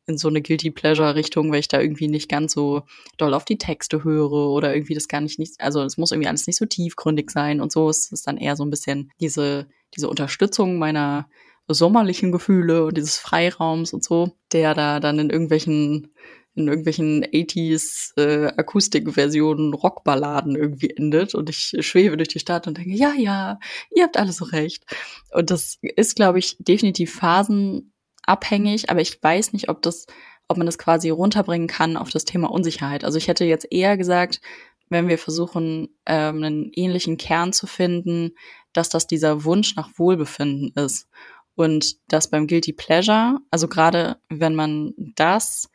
in so eine Guilty Pleasure Richtung, weil ich da irgendwie nicht ganz so doll auf die Texte höre oder irgendwie das gar nicht, nicht also es muss irgendwie alles nicht so tiefgründig sein und so. Es ist dann eher so ein bisschen diese, diese Unterstützung meiner sommerlichen Gefühle und dieses Freiraums und so, der da dann in irgendwelchen in irgendwelchen 80s äh, Akustikversionen Rockballaden irgendwie endet und ich schwebe durch die Stadt und denke, ja, ja, ihr habt alles so recht. Und das ist, glaube ich, definitiv phasenabhängig, aber ich weiß nicht, ob das, ob man das quasi runterbringen kann auf das Thema Unsicherheit. Also ich hätte jetzt eher gesagt, wenn wir versuchen, ähm, einen ähnlichen Kern zu finden, dass das dieser Wunsch nach Wohlbefinden ist. Und das beim Guilty Pleasure, also gerade wenn man das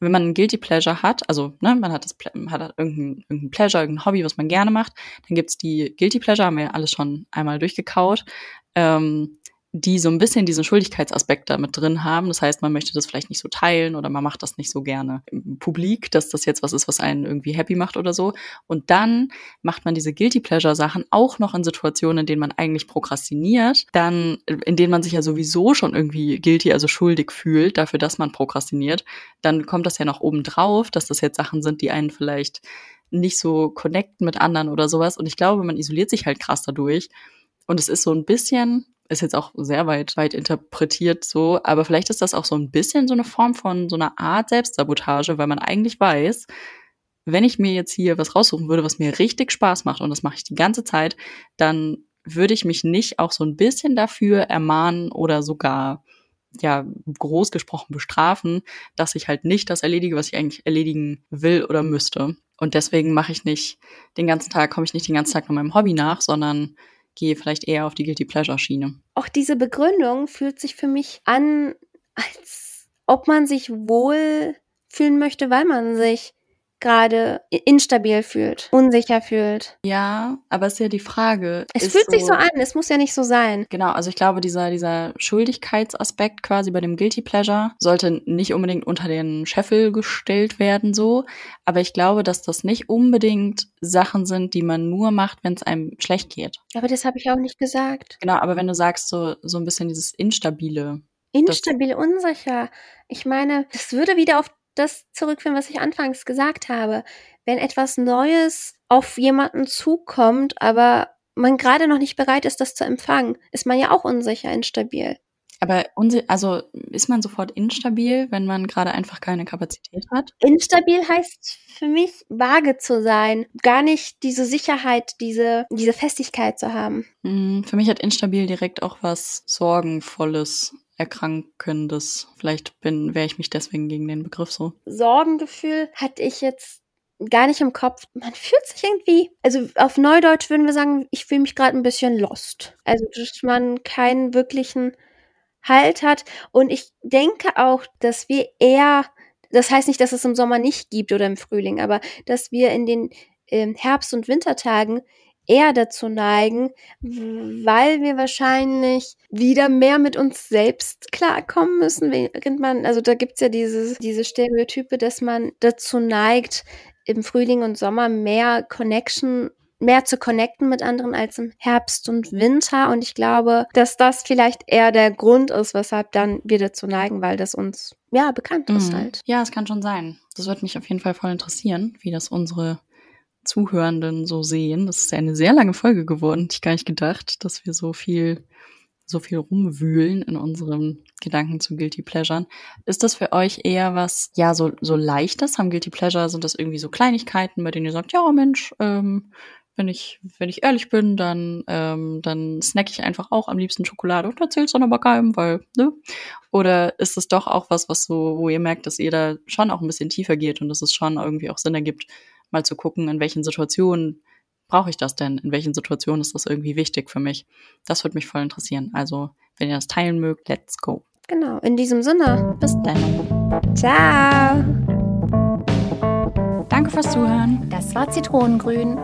wenn man ein Guilty Pleasure hat, also ne, man hat das hat irgendein, irgendein Pleasure, irgendein Hobby, was man gerne macht, dann gibt's die Guilty Pleasure, haben wir ja alles schon einmal durchgekaut. Ähm, die so ein bisschen diesen Schuldigkeitsaspekt da mit drin haben. Das heißt, man möchte das vielleicht nicht so teilen oder man macht das nicht so gerne Publik, dass das jetzt was ist, was einen irgendwie happy macht oder so. Und dann macht man diese Guilty Pleasure Sachen auch noch in Situationen, in denen man eigentlich prokrastiniert, dann, in denen man sich ja sowieso schon irgendwie guilty, also schuldig fühlt dafür, dass man prokrastiniert. Dann kommt das ja noch oben drauf, dass das jetzt Sachen sind, die einen vielleicht nicht so connecten mit anderen oder sowas. Und ich glaube, man isoliert sich halt krass dadurch. Und es ist so ein bisschen, ist jetzt auch sehr weit, weit interpretiert so, aber vielleicht ist das auch so ein bisschen so eine Form von so einer Art Selbstsabotage, weil man eigentlich weiß, wenn ich mir jetzt hier was raussuchen würde, was mir richtig Spaß macht und das mache ich die ganze Zeit, dann würde ich mich nicht auch so ein bisschen dafür ermahnen oder sogar ja groß gesprochen bestrafen, dass ich halt nicht das erledige, was ich eigentlich erledigen will oder müsste. Und deswegen mache ich nicht den ganzen Tag, komme ich nicht den ganzen Tag nur meinem Hobby nach, sondern gehe vielleicht eher auf die Guilty Pleasure Schiene. Auch diese Begründung fühlt sich für mich an, als ob man sich wohl fühlen möchte, weil man sich gerade instabil fühlt, unsicher fühlt. Ja, aber es ist ja die Frage. Es fühlt so, sich so an, es muss ja nicht so sein. Genau, also ich glaube, dieser, dieser Schuldigkeitsaspekt quasi bei dem Guilty Pleasure sollte nicht unbedingt unter den Scheffel gestellt werden, so. Aber ich glaube, dass das nicht unbedingt Sachen sind, die man nur macht, wenn es einem schlecht geht. Aber das habe ich auch nicht gesagt. Genau, aber wenn du sagst, so, so ein bisschen dieses Instabile. Instabil, unsicher. Ich meine, das würde wieder auf das zurückführen, was ich anfangs gesagt habe. Wenn etwas Neues auf jemanden zukommt, aber man gerade noch nicht bereit ist, das zu empfangen, ist man ja auch unsicher, instabil. Aber also ist man sofort instabil, wenn man gerade einfach keine Kapazität hat? Instabil heißt für mich vage zu sein, gar nicht diese Sicherheit, diese diese Festigkeit zu haben. Hm, für mich hat instabil direkt auch was sorgenvolles Erkrankendes. Vielleicht bin, wäre ich mich deswegen gegen den Begriff so. Sorgengefühl hatte ich jetzt gar nicht im Kopf. Man fühlt sich irgendwie, also auf Neudeutsch würden wir sagen, ich fühle mich gerade ein bisschen lost. Also, dass man keinen wirklichen Halt hat. Und ich denke auch, dass wir eher, das heißt nicht, dass es im Sommer nicht gibt oder im Frühling, aber dass wir in den ähm, Herbst- und Wintertagen eher dazu neigen, weil wir wahrscheinlich wieder mehr mit uns selbst klarkommen müssen, während man, also da gibt's ja dieses, diese Stereotype, dass man dazu neigt, im Frühling und Sommer mehr Connection mehr zu connecten mit anderen als im Herbst und Winter. Und ich glaube, dass das vielleicht eher der Grund ist, weshalb dann wir dazu neigen, weil das uns ja bekannt mhm. ist halt. Ja, es kann schon sein. Das würde mich auf jeden Fall voll interessieren, wie das unsere Zuhörenden so sehen. Das ist eine sehr lange Folge geworden. Ich gar nicht gedacht, dass wir so viel, so viel rumwühlen in unseren Gedanken zu Guilty Pleasuren. Ist das für euch eher was, ja, so, so leichtes? Haben Guilty Pleasure, sind das irgendwie so Kleinigkeiten, bei denen ihr sagt, ja, Mensch, ähm, wenn ich, wenn ich ehrlich bin, dann, ähm, dann snack ich einfach auch am liebsten Schokolade und erzähl's dann aber keinem, weil, ne? Oder ist es doch auch was, was so, wo ihr merkt, dass ihr da schon auch ein bisschen tiefer geht und dass es schon irgendwie auch Sinn ergibt, mal zu gucken, in welchen Situationen brauche ich das denn? In welchen Situationen ist das irgendwie wichtig für mich? Das würde mich voll interessieren. Also, wenn ihr das teilen mögt, let's go. Genau, in diesem Sinne, bis dann. Ciao. Danke fürs Zuhören. Das war Zitronengrün.